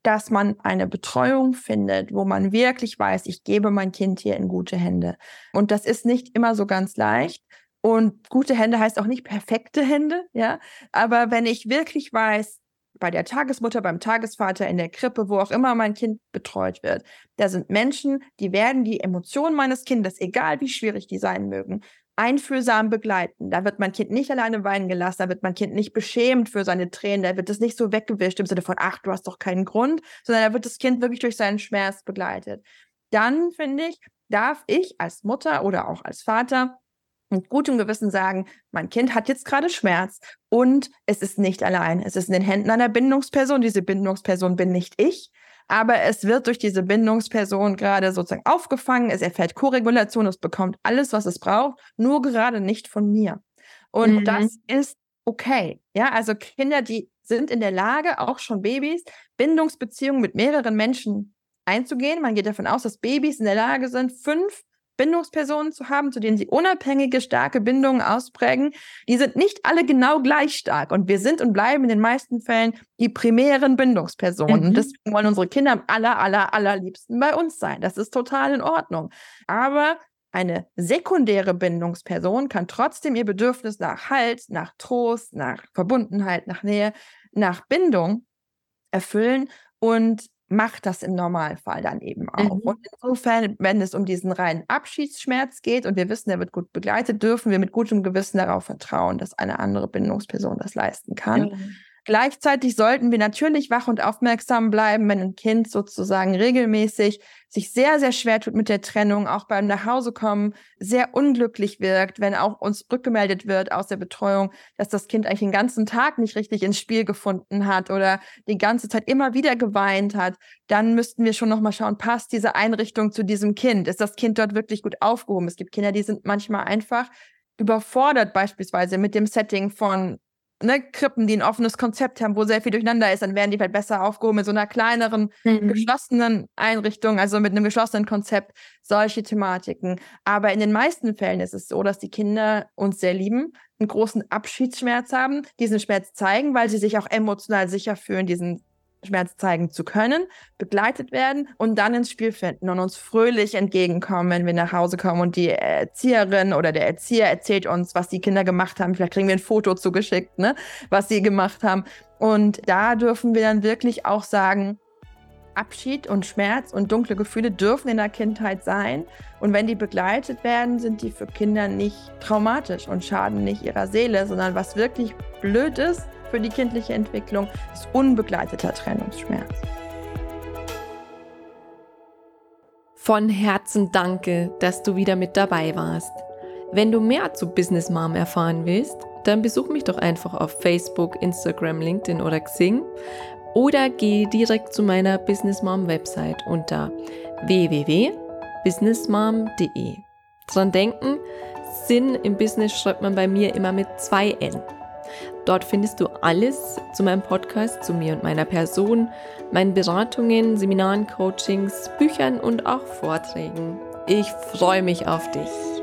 dass man eine Betreuung findet, wo man wirklich weiß, ich gebe mein Kind hier in gute Hände. Und das ist nicht immer so ganz leicht. Und gute Hände heißt auch nicht perfekte Hände, ja. Aber wenn ich wirklich weiß, bei der Tagesmutter, beim Tagesvater, in der Krippe, wo auch immer mein Kind betreut wird, da sind Menschen, die werden die Emotionen meines Kindes, egal wie schwierig die sein mögen, einfühlsam begleiten. Da wird mein Kind nicht alleine weinen gelassen, da wird mein Kind nicht beschämt für seine Tränen, da wird es nicht so weggewischt im Sinne von, ach, du hast doch keinen Grund, sondern da wird das Kind wirklich durch seinen Schmerz begleitet. Dann, finde ich, darf ich als Mutter oder auch als Vater mit gutem Gewissen sagen, mein Kind hat jetzt gerade Schmerz und es ist nicht allein. Es ist in den Händen einer Bindungsperson. Diese Bindungsperson bin nicht ich, aber es wird durch diese Bindungsperson gerade sozusagen aufgefangen, es erfährt Koregulation, es bekommt alles, was es braucht, nur gerade nicht von mir. Und mhm. das ist okay. Ja, also Kinder, die sind in der Lage, auch schon Babys, Bindungsbeziehungen mit mehreren Menschen einzugehen. Man geht davon aus, dass Babys in der Lage sind, fünf Bindungspersonen zu haben, zu denen sie unabhängige, starke Bindungen ausprägen, die sind nicht alle genau gleich stark. Und wir sind und bleiben in den meisten Fällen die primären Bindungspersonen. Mhm. Und deswegen wollen unsere Kinder am aller, aller, allerliebsten bei uns sein. Das ist total in Ordnung. Aber eine sekundäre Bindungsperson kann trotzdem ihr Bedürfnis nach Halt, nach Trost, nach Verbundenheit, nach Nähe, nach Bindung erfüllen und macht das im Normalfall dann eben auch. Mhm. Und insofern, wenn es um diesen reinen Abschiedsschmerz geht und wir wissen, er wird gut begleitet, dürfen wir mit gutem Gewissen darauf vertrauen, dass eine andere Bindungsperson das leisten kann. Mhm. Gleichzeitig sollten wir natürlich wach und aufmerksam bleiben, wenn ein Kind sozusagen regelmäßig sich sehr, sehr schwer tut mit der Trennung, auch beim Nachhausekommen sehr unglücklich wirkt, wenn auch uns rückgemeldet wird aus der Betreuung, dass das Kind eigentlich den ganzen Tag nicht richtig ins Spiel gefunden hat oder die ganze Zeit immer wieder geweint hat, dann müssten wir schon nochmal schauen, passt diese Einrichtung zu diesem Kind? Ist das Kind dort wirklich gut aufgehoben? Es gibt Kinder, die sind manchmal einfach überfordert beispielsweise mit dem Setting von ne, Krippen, die ein offenes Konzept haben, wo sehr viel durcheinander ist, dann werden die vielleicht besser aufgehoben in so einer kleineren, mhm. geschlossenen Einrichtung, also mit einem geschlossenen Konzept, solche Thematiken. Aber in den meisten Fällen ist es so, dass die Kinder uns sehr lieben, einen großen Abschiedsschmerz haben, diesen Schmerz zeigen, weil sie sich auch emotional sicher fühlen, diesen Schmerz zeigen zu können, begleitet werden und dann ins Spiel finden und uns fröhlich entgegenkommen, wenn wir nach Hause kommen und die Erzieherin oder der Erzieher erzählt uns, was die Kinder gemacht haben. Vielleicht kriegen wir ein Foto zugeschickt, ne, was sie gemacht haben. Und da dürfen wir dann wirklich auch sagen, Abschied und Schmerz und dunkle Gefühle dürfen in der Kindheit sein. Und wenn die begleitet werden, sind die für Kinder nicht traumatisch und schaden nicht ihrer Seele, sondern was wirklich blöd ist, für die kindliche Entwicklung ist unbegleiteter Trennungsschmerz. Von Herzen danke, dass du wieder mit dabei warst. Wenn du mehr zu Business Mom erfahren willst, dann besuch mich doch einfach auf Facebook, Instagram, LinkedIn oder Xing oder geh direkt zu meiner Business Mom Website unter www.businessmom.de. Dran denken, Sinn im Business schreibt man bei mir immer mit zwei N. Dort findest du alles zu meinem Podcast, zu mir und meiner Person, meinen Beratungen, Seminaren, Coachings, Büchern und auch Vorträgen. Ich freue mich auf dich.